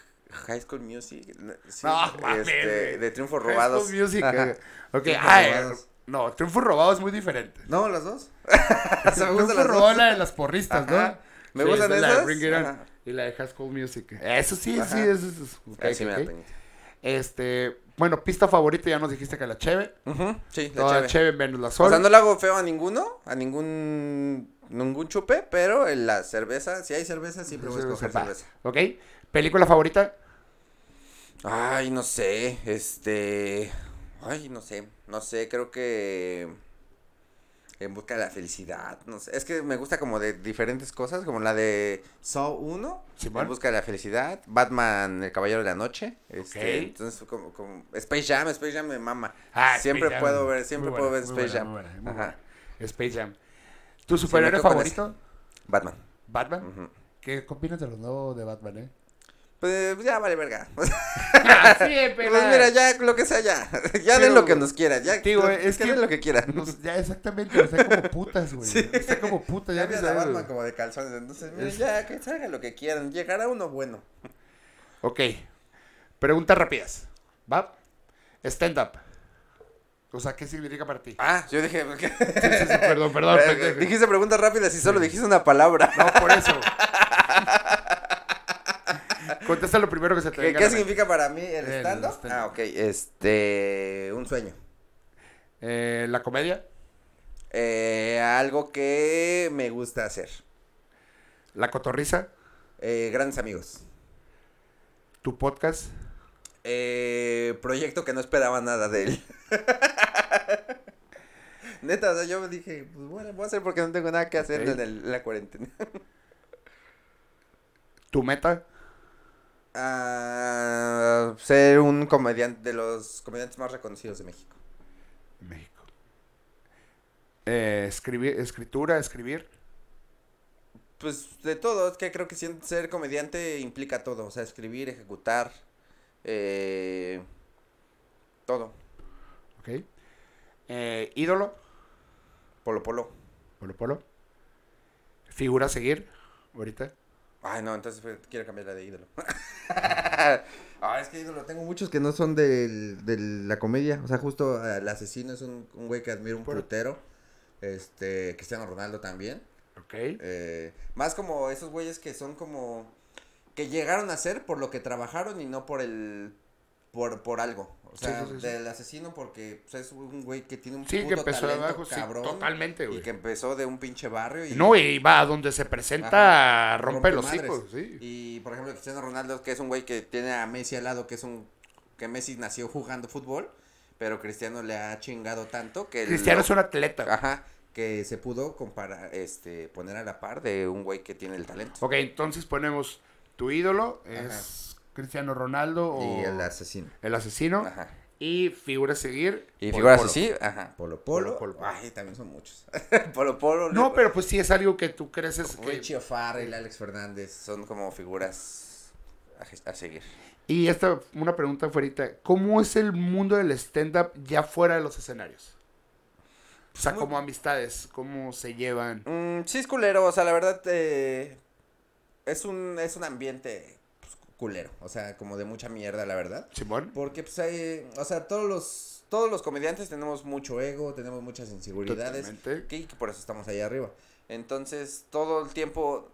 High School Music. sí, No, este, de Triunfos High Robados. School Music, Ajá. eh. Ok, Triunfos ay, Robados. no, Triunfo Robado es muy diferente. No, las dos. o sea, me gustan las dos. la de las porristas, Ajá. ¿no? Me Sí, gustan la esas. Bring It On Ajá. Y la de School Music. Eso sí, Ajá. sí, eso es. ok, Ahí sí me da ok. pena. Este, bueno, pista favorita, ya nos dijiste que la cheve. Sí, la Toda cheve. cheve menos la O sol. sea, no le hago feo a ninguno, a ningún ningún chupe, pero en la cerveza, si hay cerveza, siempre voy a escoger cerveza. Ok. ¿Película favorita? Ay, no sé, este, ay, no sé, no sé, creo que en busca de la felicidad, no sé, es que me gusta como de diferentes cosas, como la de Saw 1, Simón. en busca de la felicidad, Batman, el caballero de la noche, este, Ok. entonces como, como Space Jam, Space Jam me mama, Ah, siempre Space Jam. puedo ver, siempre puedo ver Space buena, muy Jam, buena, muy Ajá. Space Jam. ¿Tu superhéroe favorito? Batman. Batman. Ujú. ¿Qué opinas de los nuevos de Batman, eh? Pues ya vale verga. Sí, Pues mira, ya lo que sea, ya. Ya den Pero, lo que nos quieran. Ya, es que- den lo que quieran. Nos- ya, exactamente, está como putas, güey. Sí. Está como puta, ya Ya ni a sabes, Batman güey. como de calzones. Entonces, mira, Es- ya que salgan lo que quieran. Llegará uno bueno. Ok. Preguntas rápidas. ¿Va? Stand up. O sea, ¿qué significa para ti? Ah, yo dije. Sí, sí, sí, perdón, perdón. Eh, dijiste preguntas rápidas y solo dijiste una palabra. No, por eso. Contesta lo primero que se te ¿Qué, venga. qué significa para mí el El stand-up? Ah, ok. Este. Un sueño. Eh, la comedia, Eh, algo que me gusta hacer. la cotorriza, Eh, grandes amigos. tu podcast, Eh, proyecto que no esperaba nada de él. Neta, o sea, yo dije, pues bueno, voy a hacer porque no tengo nada que hacer Ok. en, el- en la cuarentena. tu meta, Ah, ser un comediante, de los comediantes más reconocidos de México. México. Eh, escribir, escritura, escribir, Pues de todo, es que creo que ser comediante implica todo, o sea, escribir, ejecutar, eh, todo. ok. Eh, ídolo, Polo Polo. polo polo. Figura a seguir, ahorita. Ay, no, entonces quiero cambiar la de ídolo. ah, es que ídolo, tengo muchos que no son del- de la comedia. O sea, justo eh, el asesino es un, un güey que admiro un frutero. Este, Cristiano Ronaldo también. Ok. Eh, más como esos güeyes que son como. que llegaron a ser por lo que trabajaron y no por el. Por, por algo. O sea, sí, sí, sí. del asesino porque pues, es un güey que tiene un Sí, que empezó talento abajo, cabrón. totalmente, Y güey. que empezó de un pinche barrio. Y, No, y va a donde se presenta, Ajá, rompe los hijos, sí. Y por ejemplo, Cristiano Ronaldo, que es un güey que tiene a Messi al lado, que es un. que Messi nació jugando fútbol, pero Cristiano le ha chingado tanto que. Cristiano lo- es un atleta. Ajá, que se pudo comparar, este, poner a la par de un güey que tiene el talento. Ok, entonces ponemos tu ídolo es Cristiano Ronaldo o Y el asesino. el asesino Ajá. y figura a seguir. Y Polo figuras Polo. así, ajá. Polo Polo. Ay, también son muchos. Polo Polo. No, pero pues sí es algo que tú creces que... Richie O'Farrell, Alex Fernández, son como figuras a, a seguir. Y esta, una pregunta fuera, ¿cómo es el mundo del stand-up ya fuera de los escenarios? O sea, Muy- como amistades, cómo se llevan. Mm, sí es culero, o sea, la verdad eh, es un es un ambiente culero, o sea, como de mucha mierda, la verdad. Simón. Porque pues hay, o sea, todos los todos los comediantes tenemos mucho ego, tenemos muchas inseguridades, que, que por eso estamos ahí arriba. Entonces, todo el tiempo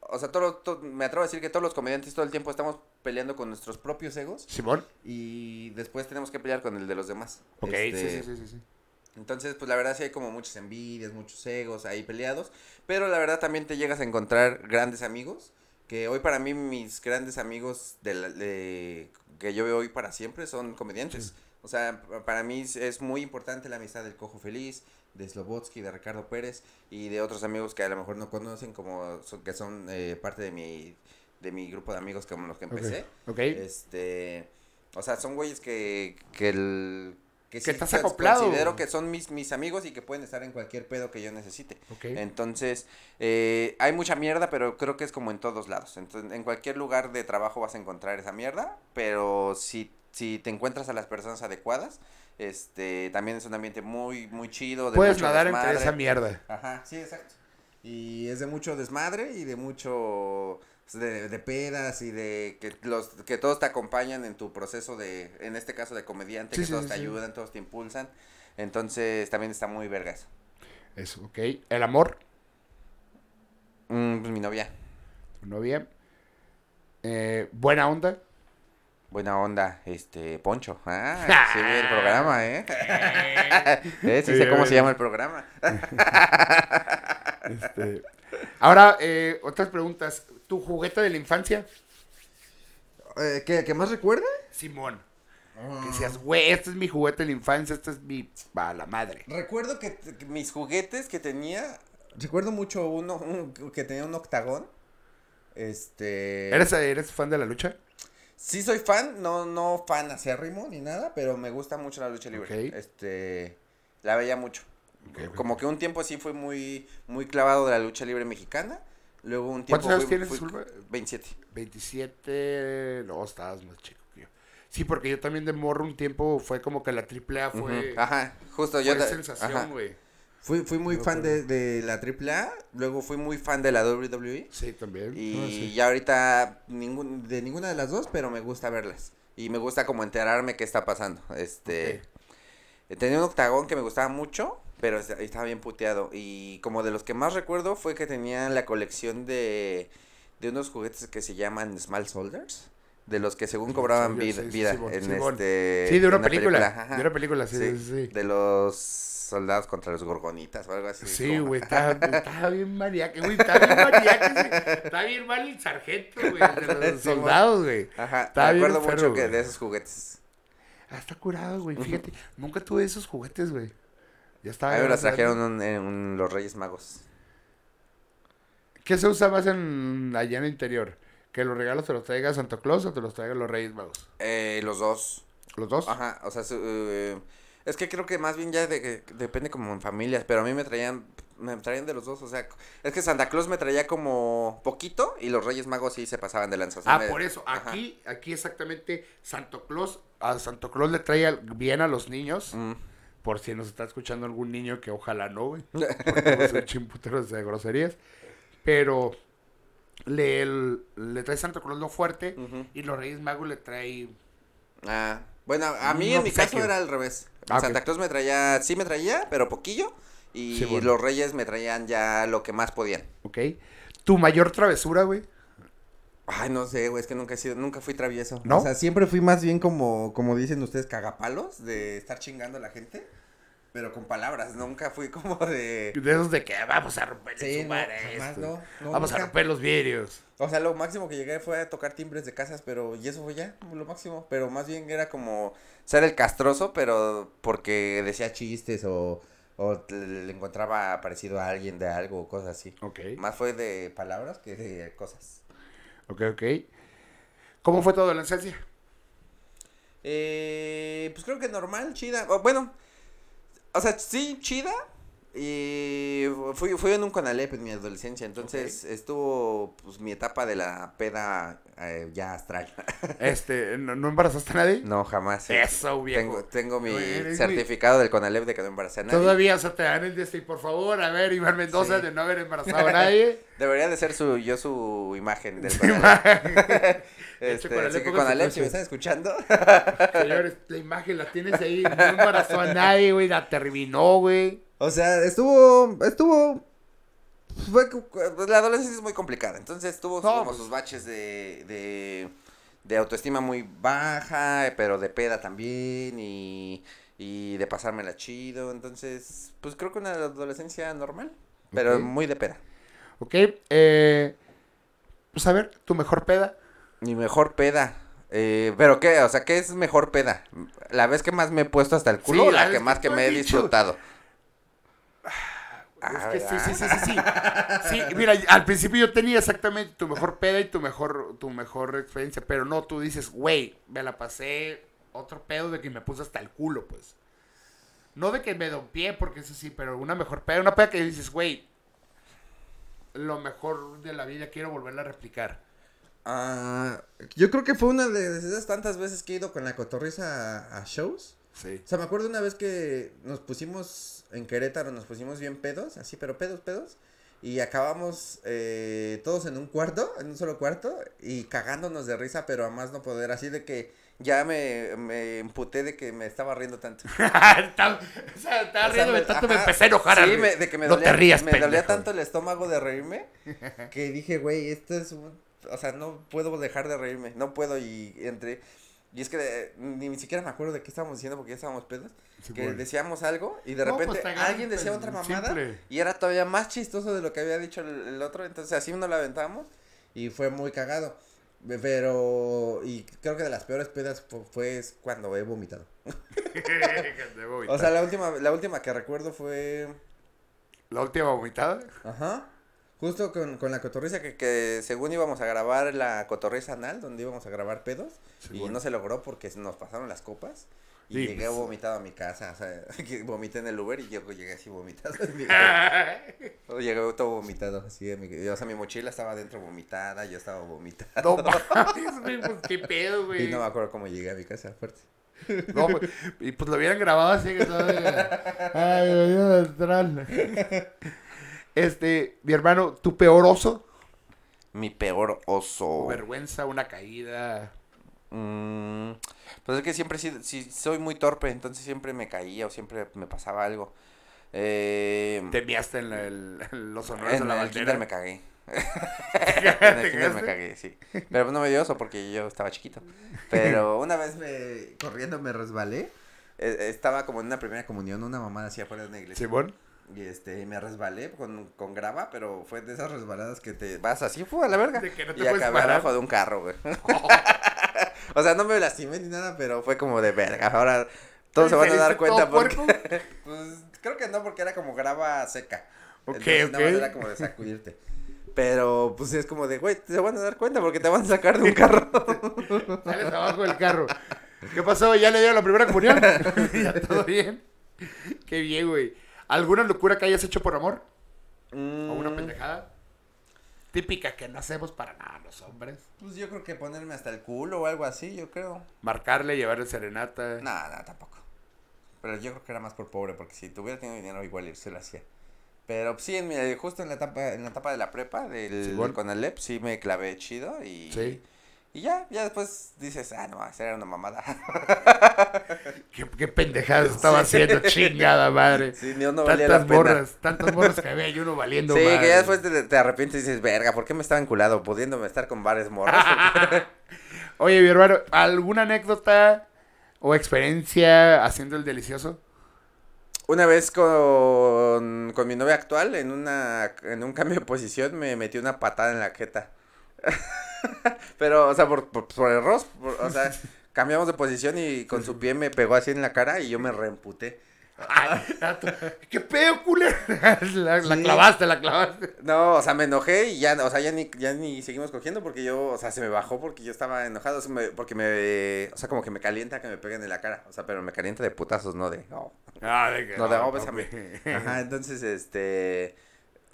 o sea, todo, todo- me atrevo a decir que todos los comediantes todo el tiempo estamos peleando con nuestros propios egos Simón. y después tenemos que pelear con el de los demás. Ok, Este, sí, sí, sí, sí, sí. entonces, pues la verdad sí hay como muchas envidias, muchos egos ahí peleados, pero la verdad también te llegas a encontrar grandes amigos, que hoy para mí mis grandes amigos de, la- de- que yo veo hoy para siempre son comediantes. Sí. O sea, pa- para mí es- muy importante la amistad del Cojo Feliz, de Slobotsky, de Ricardo Pérez y de otros amigos que a lo mejor no conocen como son- que son eh, parte de mi de mi grupo de amigos con los que empecé. Ok. Este, o sea, son güeyes que, que el... Que sí estás acoplado. Considero que son mis, mis amigos y que pueden estar en cualquier pedo que yo necesite. Entonces, eh, hay mucha mierda, pero creo que es como en todos lados. Entonces, en cualquier lugar de trabajo vas a encontrar esa mierda, pero si, si te encuentras a las personas adecuadas, este, también es un ambiente muy, muy chido. de Puedes nadar entre desmadre. esa mierda. Ajá, sí, exacto. Y es de mucho desmadre y de mucho de, de pedas y de que los que todos te acompañan en tu proceso de en este caso de comediante, Sí, que sí, todos sí, te ayudan, todos te impulsan. Entonces, también está muy verga eso. Eso, ok. El amor, Mm, pues mi novia, tu novia. Eh, buena onda. buena onda, este Poncho. Ah, sí el programa, ¿eh? Eh, sí sé cómo se llama el programa. Este, Ahora, eh, otras preguntas. ¿Tu juguete de la infancia? Eh, ¿qué, ¿Qué más recuerda? Simón. Que decías, güey, este es mi juguete de la infancia, este es mi... Va, la madre. Recuerdo que, que mis juguetes que tenía. Recuerdo mucho uno un- que tenía un octagón. Este. ¿Eres, ¿Eres fan de la lucha? Sí soy fan, no, no fan acérrimo ni nada, pero me gusta mucho la lucha libre. Ok. Este. La veía mucho. Ok, ok. Como que un tiempo sí fui muy, muy clavado de la lucha libre mexicana. Luego un tiempo. ¿Cuántos años fui- tienes, fui- Zulma? 27. 27... No, estabas más chico que yo. Sí, porque yo también de morro un tiempo fue como que la AAA fue... Ajá, justo fue yo. ta- sensación, ajá. güey. Fui, fui muy fan de, de la AAA, luego fui muy fan de la WWE. Sí, también. Y Ah, sí. ya ahorita ningún, de ninguna de las dos, pero me gusta verlas. Y me gusta como enterarme qué está pasando. Este, tenía un octagón que me gustaba mucho, pero es- estaba bien puteado. Y como de los que más recuerdo fue que tenía la colección de, de unos juguetes que se llaman Small Soldiers. De los que según cobraban vida, sí, vida en este... Sí, de una película. ajá. De una película, sí, Sí, sí, sí. De los soldados contra los gorgonitas o algo así. Sí, güey, estaba, estaba bien mariaque, güey, estaba bien mariaque. Estaba bien mal el sargento, güey, de los soldados, güey. Ajá, me acuerdo mucho que de esos juguetes. Ah, está curado, güey, fíjate, nunca tuve esos juguetes, güey. Ya mí me grande. trajeron un- en los Reyes Magos. ¿Qué se usa más en, allá en el interior? ¿Que los regalos te los traiga Santa Claus o te los traiga los Reyes Magos? Eh, los dos. ¿Los dos? Ajá, o sea, su- eh, es que creo que más bien ya de, que depende como en familias, pero a mí me traían, me traían de los dos, o sea, es que Santa Claus me traía como poquito y los Reyes Magos sí se pasaban de lanza. o sea, Ah, me- por eso, ajá. aquí, aquí exactamente, Santo Claus, a Santo Claus le trae al- bien a los niños, Mm. Por si nos está escuchando algún niño que ojalá no, güey. porque ser chimputeros de groserías. Pero le, el- le trae Santa Claus lo fuerte y los Reyes Magos le trae. Ah, bueno, a mí en mi caso era al revés. Ah. Santa Claus me traía, sí me traía, pero poquillo. Y Sí, bueno. los Reyes me traían ya lo que más podían. ¿Ok? Tu mayor travesura, güey. Ay, no sé, güey, es que nunca he sido, nunca fui travieso. ¿No? O sea, siempre fui más bien como, como dicen ustedes, cagapalos, de estar chingando a la gente, pero con palabras, nunca fui como de... De esos de que vamos a romper Sí, su no, madre jamás, esto. no, no, vamos a romper los vidrios. O sea, lo máximo que llegué fue a tocar timbres de casas, pero, y eso fue ya, lo máximo, pero más bien era como ser el castroso, pero porque decía chistes o, o le le encontraba parecido a alguien de algo o cosas así. Ok. Más fue de palabras que de cosas. Ok, ok. ¿Cómo fue tu adolescencia? Eh, pues creo que normal, chida. Bueno, o sea, sí, chida. Y fui, fui en un Conalep en mi adolescencia, entonces estuvo pues mi etapa de la peda eh, ya astral. Este, ¿no, no embarazaste a nadie? No, jamás. Eso, viejo. Tengo, tengo mi certificado del Conalep de que no embaracé a nadie. Todavía, o sea, te dan el de este, por favor, a ver, Iván Mendoza, Sí. de no haber embarazado a nadie. Debería de ser su, yo su imagen del Conalep. este, Conalep, así que póngase Conalep, si me están escuchando, Señores, la imagen la tienes ahí, no embarazó a nadie, güey, la terminó, güey. O sea, estuvo, estuvo, fue, la adolescencia es muy complicada, entonces tuvo No, como pues. sus baches de, de, de autoestima muy baja, pero de peda también, y, y de pasármela chido, entonces, pues creo que una adolescencia normal, pero muy de peda. Ok, eh, pues a ver, tu mejor peda. Mi mejor peda, eh, pero qué, o sea, ¿qué es mejor peda? ¿La vez que más me he puesto hasta el culo Sí, o la que más que me he dicho. disfrutado? Es Ah, que sí, sí, sí, sí, sí. Sí, mira, al principio yo tenía exactamente tu mejor peda y tu mejor, tu mejor experiencia, pero no, tú dices, güey, me la pasé otro pedo de que me puse hasta el culo, pues. No de que me dompié, porque eso sí, pero una mejor peda, una peda que dices, güey, lo mejor de la vida, quiero volverla a replicar. Ah, yo creo que fue una de esas tantas veces que he ido con la cotorriza a, a shows. Sí. O sea, me acuerdo una vez que nos pusimos en Querétaro, nos pusimos bien pedos, así, pero pedos, pedos. Y acabamos eh, todos en un cuarto, en un solo cuarto, y cagándonos de risa, pero a más no poder, así de que ya me, me emputé de que me estaba riendo tanto. estaba, o sea, estaba O sea, riéndome me- tanto, me ajá, empecé a enojar. Sí, a- me- de que me no dolía, te rías, me dolía tanto el estómago de reírme que dije, güey, esto es un... O sea, no puedo dejar de reírme, no puedo y entre... Y es que eh, ni siquiera me acuerdo de qué estábamos diciendo porque ya estábamos pedos. Sí, que bueno. decíamos algo y de No, pues, repente alguien decía el otra mamada simple. y era todavía más chistoso de lo que había dicho el, el otro. Entonces así uno la aventamos y fue muy cagado. Pero, y creo que de las peores pedas fu- fue es cuando he vomitado. O sea, la última, la última que recuerdo fue... la última vomitada. Ajá. Justo con, con la cotorriza que, que según íbamos a grabar la cotorriza anal, donde íbamos a grabar pedos, Sí, y bueno. no se logró porque nos pasaron las copas. Y Sí, llegué pues. vomitado a mi casa, o sea, que vomité en el Uber y yo llegué así vomitado. llegué todo vomitado, así, mi- o sea, mi mochila estaba dentro vomitada, yo estaba vomitado. No mames, güey, pues qué pedo, güey. Y no me acuerdo cómo llegué a mi casa, fuerte. No, pues, y pues lo hubieran grabado así que todavía. Ay, Dios. Este, mi hermano, tu peor oso. Mi peor oso. O vergüenza, una caída. Mm, pues es que siempre sí, sí soy muy torpe, entonces siempre me caía o siempre me pasaba algo. Eh, Te miaste en, la- el- en los honores de en la el kinder bandera. me cagué. ¿Te En el kinder me cagué, sí. Pero pues no me dio oso porque yo estaba chiquito. Pero una vez me corriendo me resbalé. Eh, estaba como en una primera comunión, una mamada así afuera de una iglesia. Simón. Y este, me resbalé con, con grava, pero fue de esas resbaladas que te vas así, fue a la verga. De que no te y acabé parar. abajo de un carro, güey. o sea, no me lastimé ni nada, pero fue como de verga. Ahora todos se van a dar ¿Saliste cuenta porque. pues creo que no, porque era como grava seca. Ok, Entonces, nada más ok. era como de sacudirte. Pero pues es como de, güey, te van a dar cuenta porque te van a sacar de un carro. Sales abajo del carro. ¿Qué pasó? ¿Ya le dieron la primera comunión? ¿Ya todo bien? Qué bien, güey. ¿Alguna locura que hayas hecho por amor? ¿O una Mm, pendejada? Típica que no hacemos para nada los hombres. Pues yo creo que ponerme hasta el culo o algo así, yo creo. Marcarle, llevarle serenata. No, no, tampoco. Pero yo creo que era más por pobre, porque si tuviera tenido dinero igual se lo hacía. Pero sí, en mi- justo en la etapa, en la etapa de la prepa, del, Simón. del Conalep, sí me clavé chido y... Sí. Y ya, ya después dices, ah, no, esa era una mamada. ¿Qué, qué pendejadas estaba haciendo, chingada madre. sí, no, no valía la tantas pena. morras, tantas morras que había y uno valiendo Sí, madre. que ya después te, te arrepientes y dices, verga, ¿por qué me estaba enculado pudiéndome estar con bares morros? Oye, mi hermano, ¿alguna anécdota o experiencia haciendo el delicioso? Una vez con, con mi novia actual, en una en un cambio de posición, me metí una patada en la jeta. Pero, o sea, por, por, por error, por- o sea, cambiamos de posición y con su pie me pegó así en la cara y yo me reemputé. ¿Qué pedo, culero? La, la Sí. clavaste, la clavaste. No, o sea, me enojé y ya, o sea, ya ni, ya ni seguimos cogiendo porque yo, o sea, se me bajó porque yo estaba enojado, o sea, me- porque me, o sea, como que me calienta que me peguen en la cara, o sea, pero me calienta de putazos, no de, oh, Ah, de que no de, no, oh, bésame. papi. Ajá, entonces, este,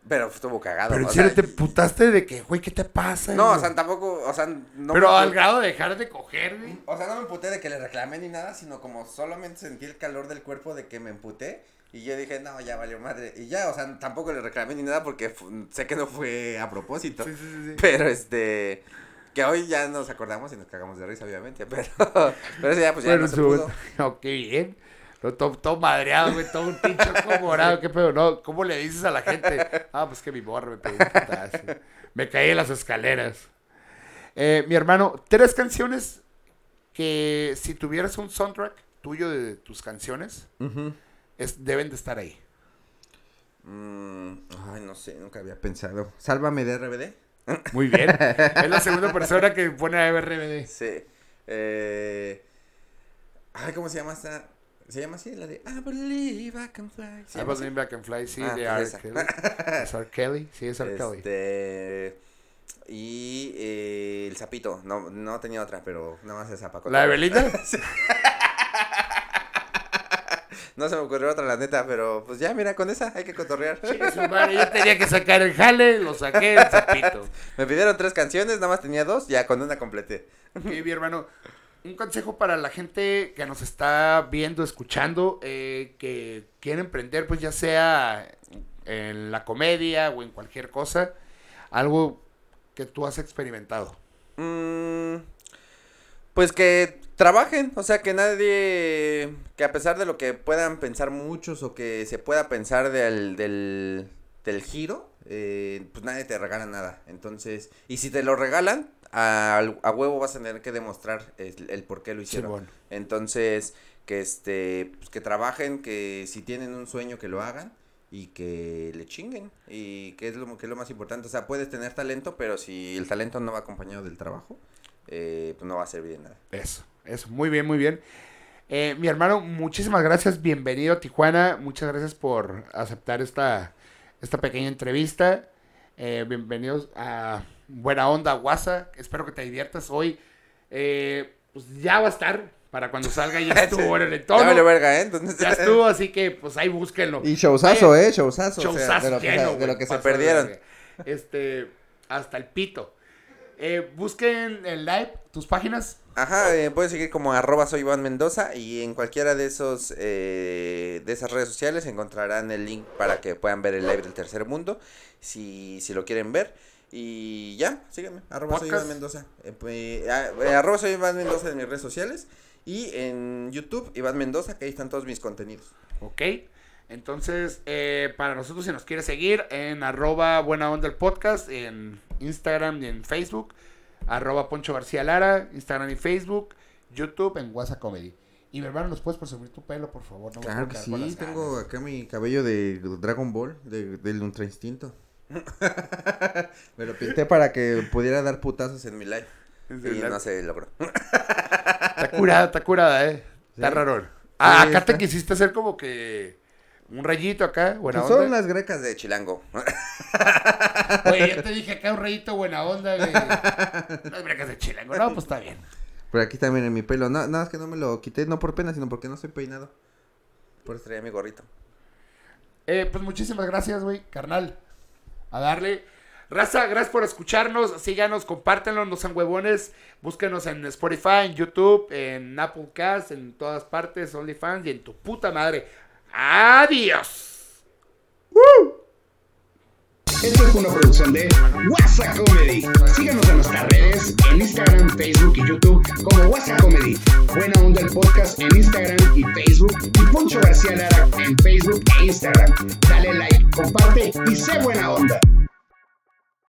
pero estuvo cagado. Pero en serio sea, te putaste de que, güey, ¿qué te pasa? No, o sea, tampoco, o sea, no Pero me al grado de dejar de coger, güey. O sea, no me emputé de que le reclamé ni nada, sino como solamente sentí el calor del cuerpo de que me emputé. Y yo dije, no, ya valió madre. Y ya, o sea, tampoco le reclamé ni nada porque sé que no fue a propósito. Sí, sí, sí, sí. Pero este. Que hoy ya nos acordamos y nos cagamos de risa, obviamente. Pero, pero ese ya, pues ya Bueno, no se su- pudo. Ok, bien. No, todo, todo madreado, güey, todo un pinche morado, qué pedo, ¿no? ¿Cómo le dices a la gente? Ah, pues que mi morra me pegó un putazo. Me caí en las escaleras. Eh, mi hermano, tres canciones que si tuvieras un soundtrack tuyo de tus canciones, es, deben de estar ahí. Mm, ay, no sé, nunca había pensado. Sálvame de RBD. Muy bien. es la segunda persona que pone a RBD. Sí. Eh. Ay, ¿cómo se llama esta? ¿Se llama así? La de I believe I can fly. ¿Se I was así? Back and Fly, sí, Ah, de pues R. Kelly. ¿Es R. Kelly? Sí, es R. Kelly. Este. Y eh, el sapito. No, no tenía otra, pero nada más esa para ¿La de Belinda? No se me ocurrió otra, la neta, pero pues ya, mira, con esa hay que cotorrear. Madre, Yo tenía que sacar el jale, lo saqué, el zapito. Me pidieron tres canciones, nada más tenía dos, ya con una completé. Ok, mi hermano. Un consejo para la gente que nos está viendo, escuchando, eh, que quiere emprender, pues ya sea en la comedia o en cualquier cosa, algo que tú has experimentado. Mm, pues que trabajen, o sea, que nadie, que a pesar de lo que puedan pensar muchos o que se pueda pensar del, del, del giro, eh, pues nadie te regala nada. Entonces, y si te lo regalan, a, a huevo vas a tener que demostrar el, el por qué lo hicieron. Entonces, que este, pues que trabajen, que si tienen un sueño que lo hagan y que le chinguen y que es lo que es lo más importante, o sea, puedes tener talento, pero si el talento no va acompañado del trabajo, eh, pues no va a servir de nada. Eso, eso, muy bien, muy bien. Eh, mi hermano, muchísimas gracias, bienvenido a Tijuana, muchas gracias por aceptar esta, esta pequeña entrevista. Eh, bienvenidos a Buena Onda WhatsApp, espero que te diviertas hoy. Eh, pues ya va a estar, para cuando salga ya estuvo en el Ya entorno. vale verga, ¿eh? Entonces, Ya estuvo, así que pues ahí búsquenlo. Y showzazo, ¿eh? Showzazo. Showzazo de lo que, lleno, se- de lo güey, que se pasó de perdieron. verga. Este, hasta el pito. Eh, busquen el live, tus páginas. Ajá, eh, pueden seguir como arroba soy Iván Mendoza y en cualquiera de esos eh, de esas redes sociales encontrarán el link para que puedan ver el live del tercer mundo si, si lo quieren ver y ya, síganme, arroba soy. Iván Mendoza eh, pues, eh, arroba soy Iván Mendoza en mis redes sociales y en YouTube Iván Mendoza que ahí están todos mis contenidos Ok. Entonces, eh, para nosotros, si nos quiere seguir en arroba buena onda el podcast, en Instagram y en Facebook, arroba Poncho García Lara, Instagram y Facebook, YouTube en WhatsApp Comedy. Y mi hermano, ¿nos puedes presumir tu pelo, por favor? No me Claro que sí, tengo ganas. acá mi cabello de Dragon Ball, de, del Ultra Instinto. Me lo pinté para que pudiera dar putazos en mi live. Y no se logró. Está curada, está curada, eh. Está Sí. raro. Ah, Sí, acá te quisiste hacer como que un rayito acá, buena Pues son onda. las grecas de Chilango. Oye, ya te dije acá un rayito buena onda, güey. Las brecas de chilango. No, pues está bien. Por aquí también en mi pelo. No, nada más que no me lo quité, no por pena, sino porque no soy peinado. Por eso traía mi gorrito. Eh, pues muchísimas gracias, güey, carnal. A darle. Raza, gracias por escucharnos. Síganos, compártenlo, no sean huevones. Búsquenos en Spotify, en YouTube, en Apple Cast, en todas partes, OnlyFans y en tu puta madre. Adiós. Esto es una producción de WhatsApp Comedy. Síganos en nuestras redes, en Instagram, Facebook y YouTube como WhatsApp Comedy. Buena Onda el podcast en Instagram y Facebook. Y Poncho García Lara en Facebook e Instagram. Dale like, comparte y sé buena onda.